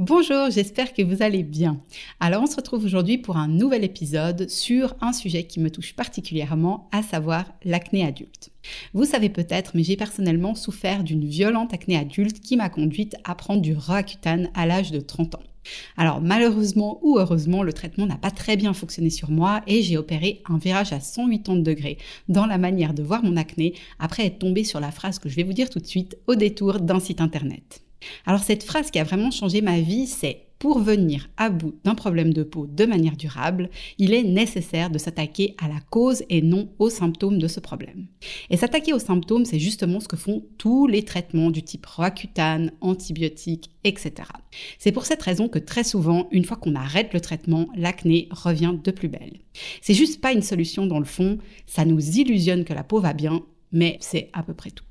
Bonjour, j'espère que vous allez bien. Alors on se retrouve aujourd'hui pour un nouvel épisode sur un sujet qui me touche particulièrement, à savoir l'acné adulte. Vous savez peut-être, mais j'ai personnellement souffert d'une violente acné adulte qui m'a conduite à prendre du Roaccutane à l'âge de 30 ans. Alors malheureusement ou heureusement, le traitement n'a pas très bien fonctionné sur moi et j'ai opéré un virage à 180 degrés dans la manière de voir mon acné après être tombé sur la phrase que je vais vous dire tout de suite au détour d'un site internet. Alors cette phrase qui a vraiment changé ma vie, c'est pour venir à bout d'un problème de peau de manière durable, il est nécessaire de s'attaquer à la cause et non aux symptômes de ce problème. Et s'attaquer aux symptômes, c'est justement ce que font tous les traitements du type roaccutane, antibiotiques, etc. C'est pour cette raison que très souvent, une fois qu'on arrête le traitement, l'acné revient de plus belle. C'est juste pas une solution dans le fond, ça nous illusionne que la peau va bien, mais c'est à peu près tout.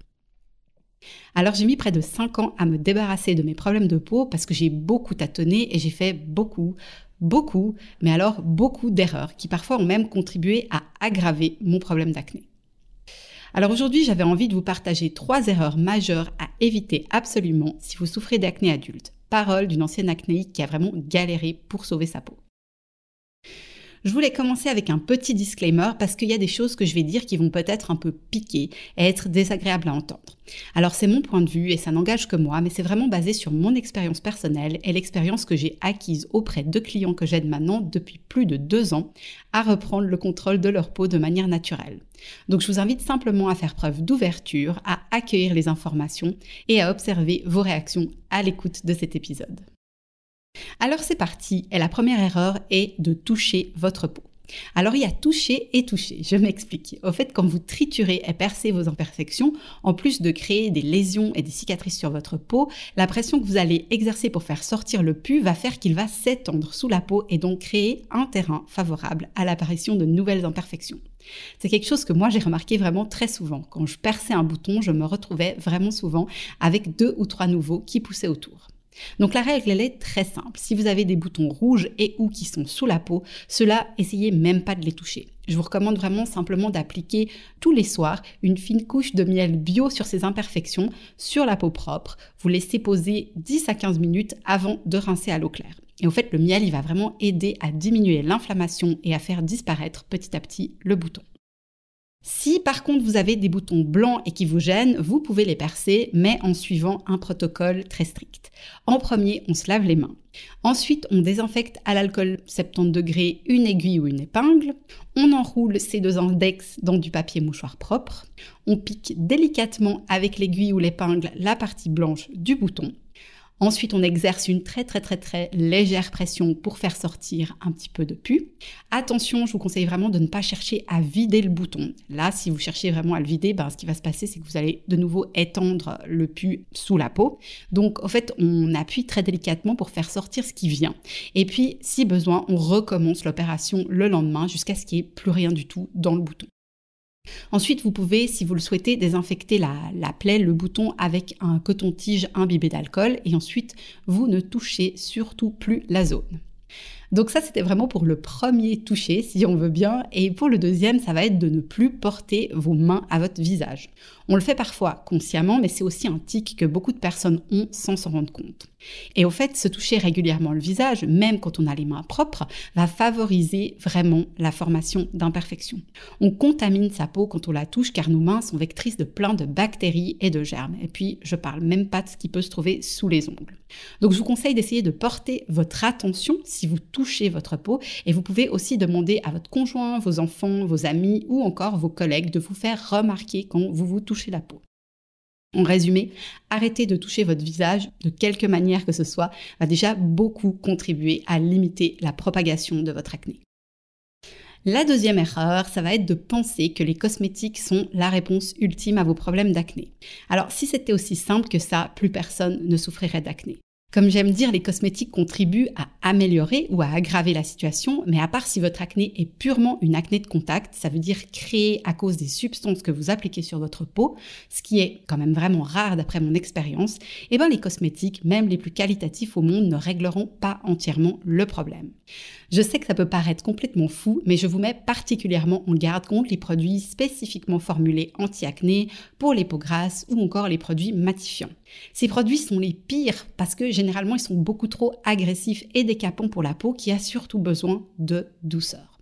Alors j'ai mis près de 5 ans à me débarrasser de mes problèmes de peau parce que j'ai beaucoup tâtonné et j'ai fait beaucoup, beaucoup, mais alors beaucoup d'erreurs qui parfois ont même contribué à aggraver mon problème d'acné. Alors aujourd'hui, j'avais envie de vous partager trois erreurs majeures à éviter absolument si vous souffrez d'acné adulte. Parole d'une ancienne acnéique qui a vraiment galéré pour sauver sa peau. Je voulais commencer avec un petit disclaimer parce qu'il y a des choses que je vais dire qui vont peut-être un peu piquer et être désagréables à entendre. Alors c'est mon point de vue et ça n'engage que moi, mais c'est vraiment basé sur mon expérience personnelle et l'expérience que j'ai acquise auprès de clients que j'aide maintenant depuis plus de deux ans à reprendre le contrôle de leur peau de manière naturelle. Donc je vous invite simplement à faire preuve d'ouverture, à accueillir les informations et à observer vos réactions à l'écoute de cet épisode. Alors c'est parti, et la première erreur est de toucher votre peau. Alors il y a toucher et toucher, je m'explique. Au fait, quand vous triturez et percez vos imperfections, en plus de créer des lésions et des cicatrices sur votre peau, la pression que vous allez exercer pour faire sortir le pus va faire qu'il va s'étendre sous la peau et donc créer un terrain favorable à l'apparition de nouvelles imperfections. C'est quelque chose que moi j'ai remarqué vraiment très souvent. Quand je perçais un bouton, je me retrouvais vraiment souvent avec deux ou trois nouveaux qui poussaient autour. Donc la règle, elle est très simple. Si vous avez des boutons rouges et ou qui sont sous la peau, cela, essayez même pas de les toucher. Je vous recommande vraiment simplement d'appliquer tous les soirs une fine couche de miel bio sur ces imperfections, sur la peau propre. Vous laissez poser 10 à 15 minutes avant de rincer à l'eau claire. Et au fait, le miel, il va vraiment aider à diminuer l'inflammation et à faire disparaître petit à petit le bouton. Si par contre vous avez des boutons blancs et qui vous gênent, vous pouvez les percer, mais en suivant un protocole très strict. En premier, on se lave les mains. Ensuite, on désinfecte à l'alcool 70 degrés une aiguille ou une épingle. On enroule ces deux index dans du papier mouchoir propre. On pique délicatement avec l'aiguille ou l'épingle la partie blanche du bouton. Ensuite, on exerce une très très très très légère pression pour faire sortir un petit peu de pus. Attention, je vous conseille vraiment de ne pas chercher à vider le bouton. Là, si vous cherchez vraiment à le vider, ben, ce qui va se passer, c'est que vous allez de nouveau étendre le pus sous la peau. Donc, en fait, on appuie très délicatement pour faire sortir ce qui vient. Et puis, si besoin, on recommence l'opération le lendemain jusqu'à ce qu'il n'y ait plus rien du tout dans le bouton. Ensuite, vous pouvez, si vous le souhaitez, désinfecter la, plaie, le bouton avec un coton-tige imbibé d'alcool et ensuite, vous ne touchez surtout plus la zone. Donc ça, c'était vraiment pour le premier toucher, si on veut bien. Et pour le deuxième, ça va être de ne plus porter vos mains à votre visage. On le fait parfois consciemment, mais c'est aussi un tic que beaucoup de personnes ont sans s'en rendre compte. Et au fait, se toucher régulièrement le visage, même quand on a les mains propres, va favoriser vraiment la formation d'imperfections. On contamine sa peau quand on la touche car nos mains sont vectrices de plein de bactéries et de germes. Et puis, je parle même pas de ce qui peut se trouver sous les ongles. Donc, je vous conseille d'essayer de porter votre attention si vous touchez votre peau et vous pouvez aussi demander à votre conjoint, vos enfants, vos amis ou encore vos collègues de vous faire remarquer quand vous vous touchez la peau. En résumé, arrêter de toucher votre visage de quelque manière que ce soit va déjà beaucoup contribuer à limiter la propagation de votre acné. La deuxième erreur, ça va être de penser que les cosmétiques sont la réponse ultime à vos problèmes d'acné. Alors si c'était aussi simple que ça, plus personne ne souffrirait d'acné. Comme j'aime dire, les cosmétiques contribuent à améliorer ou à aggraver la situation, mais à part si votre acné est purement une acné de contact, ça veut dire créée à cause des substances que vous appliquez sur votre peau, ce qui est quand même vraiment rare d'après mon expérience, eh bien les cosmétiques, même les plus qualitatifs au monde, ne régleront pas entièrement le problème. Je sais que ça peut paraître complètement fou, mais je vous mets particulièrement en garde contre les produits spécifiquement formulés anti-acné, pour les peaux grasses ou encore les produits matifiants. Ces produits sont les pires parce que généralement ils sont beaucoup trop agressifs et décapants pour la peau qui a surtout besoin de douceur.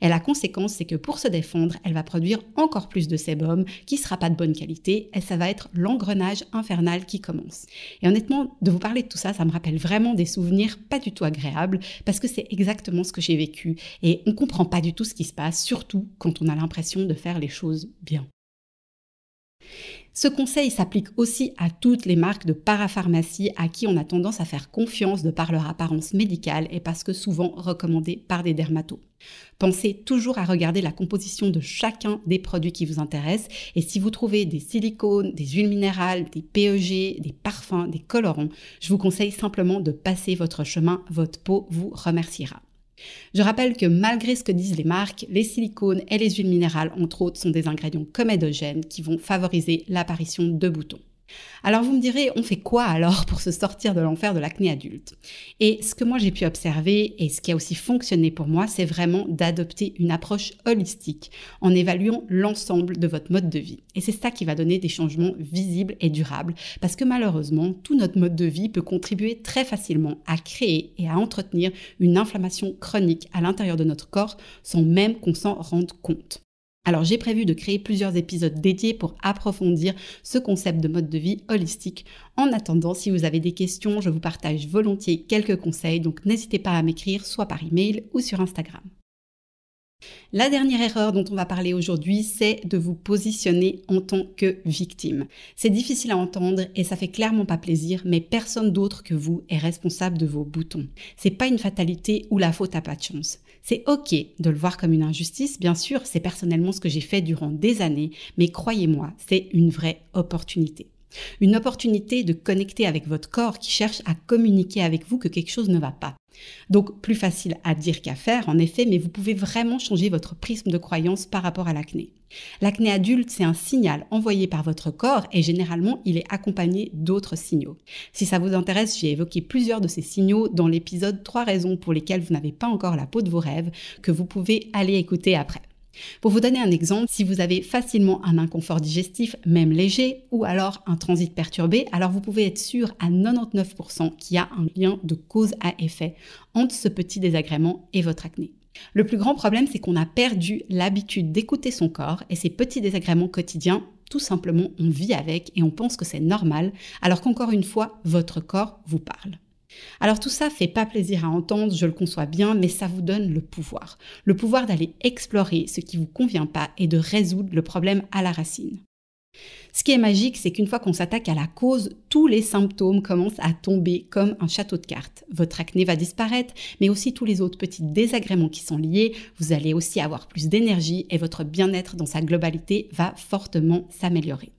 Et la conséquence, c'est que pour se défendre, elle va produire encore plus de sébum qui sera pas de bonne qualité et ça va être l'engrenage infernal qui commence. Et honnêtement, de vous parler de tout ça, ça me rappelle vraiment des souvenirs pas du tout agréables parce que c'est exactement ce que j'ai vécu et on comprend pas du tout ce qui se passe, surtout quand on a l'impression de faire les choses bien. Ce conseil s'applique aussi à toutes les marques de parapharmacie à qui on a tendance à faire confiance de par leur apparence médicale et parce que souvent recommandées par des dermatos. Pensez toujours à regarder la composition de chacun des produits qui vous intéressent et si vous trouvez des silicones, des huiles minérales, des PEG, des parfums, des colorants, je vous conseille simplement de passer votre chemin, votre peau vous remerciera. Je rappelle que malgré ce que disent les marques, les silicones et les huiles minérales, entre autres, sont des ingrédients comédogènes qui vont favoriser l'apparition de boutons. Alors vous me direz, on fait quoi alors pour se sortir de l'enfer de l'acné adulte? Et ce que moi j'ai pu observer et ce qui a aussi fonctionné pour moi, c'est vraiment d'adopter une approche holistique en évaluant l'ensemble de votre mode de vie. Et c'est ça qui va donner des changements visibles et durables parce que malheureusement, tout notre mode de vie peut contribuer très facilement à créer et à entretenir une inflammation chronique à l'intérieur de notre corps sans même qu'on s'en rende compte. Alors j'ai prévu de créer plusieurs épisodes dédiés pour approfondir ce concept de mode de vie holistique. En attendant, si vous avez des questions, je vous partage volontiers quelques conseils, donc n'hésitez pas à m'écrire soit par email ou sur Instagram. La dernière erreur dont on va parler aujourd'hui, c'est de vous positionner en tant que victime. C'est difficile à entendre et ça fait clairement pas plaisir, mais personne d'autre que vous est responsable de vos boutons. C'est pas une fatalité ou la faute à pas de chance. C'est ok de le voir comme une injustice, bien sûr, c'est personnellement ce que j'ai fait durant des années, mais croyez-moi, c'est une vraie opportunité. Une opportunité de connecter avec votre corps qui cherche à communiquer avec vous que quelque chose ne va pas. Donc plus facile à dire qu'à faire, en effet, mais vous pouvez vraiment changer votre prisme de croyance par rapport à l'acné. L'acné adulte, c'est un signal envoyé par votre corps et généralement, il est accompagné d'autres signaux. Si ça vous intéresse, j'ai évoqué plusieurs de ces signaux dans l'épisode 3 raisons pour lesquelles vous n'avez pas encore la peau de vos rêves que vous pouvez aller écouter après. Pour vous donner un exemple, si vous avez facilement un inconfort digestif, même léger, ou alors un transit perturbé, alors vous pouvez être sûr à 99% qu'il y a un lien de cause à effet entre ce petit désagrément et votre acné. Le plus grand problème, c'est qu'on a perdu l'habitude d'écouter son corps et ces petits désagréments quotidiens, tout simplement, on vit avec et on pense que c'est normal, alors qu'encore une fois, votre corps vous parle. Alors tout ça fait pas plaisir à entendre, je le conçois bien, mais ça vous donne le pouvoir. Le pouvoir d'aller explorer ce qui vous convient pas et de résoudre le problème à la racine. Ce qui est magique, c'est qu'une fois qu'on s'attaque à la cause, tous les symptômes commencent à tomber comme un château de cartes. Votre acné va disparaître, mais aussi tous les autres petits désagréments qui sont liés. Vous allez aussi avoir plus d'énergie et votre bien-être dans sa globalité va fortement s'améliorer.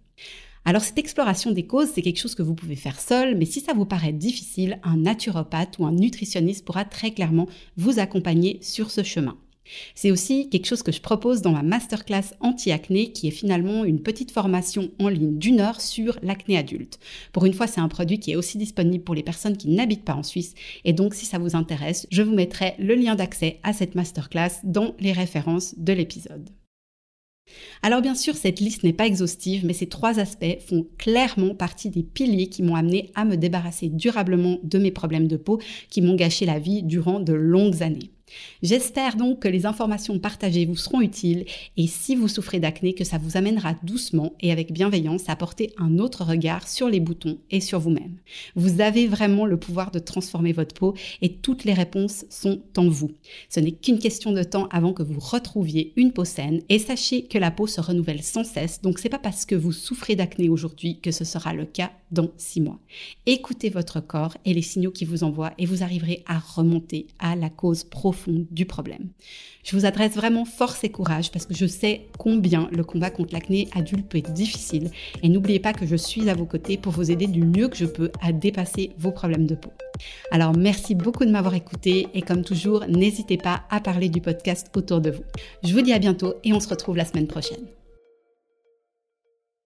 Alors cette exploration des causes, c'est quelque chose que vous pouvez faire seul, mais si ça vous paraît difficile, un naturopathe ou un nutritionniste pourra très clairement vous accompagner sur ce chemin. C'est aussi quelque chose que je propose dans ma masterclass anti-acné qui est finalement une petite formation en ligne d'une heure sur l'acné adulte. Pour une fois, c'est un produit qui est aussi disponible pour les personnes qui n'habitent pas en Suisse et donc si ça vous intéresse, je vous mettrai le lien d'accès à cette masterclass dans les références de l'épisode. Alors bien sûr, cette liste n'est pas exhaustive, mais ces trois aspects font clairement partie des piliers qui m'ont amené à me débarrasser durablement de mes problèmes de peau qui m'ont gâché la vie durant de longues années. J'espère donc que les informations partagées vous seront utiles et si vous souffrez d'acné, que ça vous amènera doucement et avec bienveillance à porter un autre regard sur les boutons et sur vous-même. Vous avez vraiment le pouvoir de transformer votre peau et toutes les réponses sont en vous. Ce n'est qu'une question de temps avant que vous retrouviez une peau saine et sachez que la peau se renouvelle sans cesse, donc c'est pas parce que vous souffrez d'acné aujourd'hui que ce sera le cas dans six mois. Écoutez votre corps et les signaux qui vous envoient et vous arriverez à remonter à la cause profonde du problème. Je vous adresse vraiment force et courage parce que je sais combien le combat contre l'acné adulte peut être difficile et n'oubliez pas que je suis à vos côtés pour vous aider du mieux que je peux à dépasser vos problèmes de peau. Alors merci beaucoup de m'avoir écouté et comme toujours, n'hésitez pas à parler du podcast autour de vous. Je vous dis à bientôt et on se retrouve la semaine prochaine.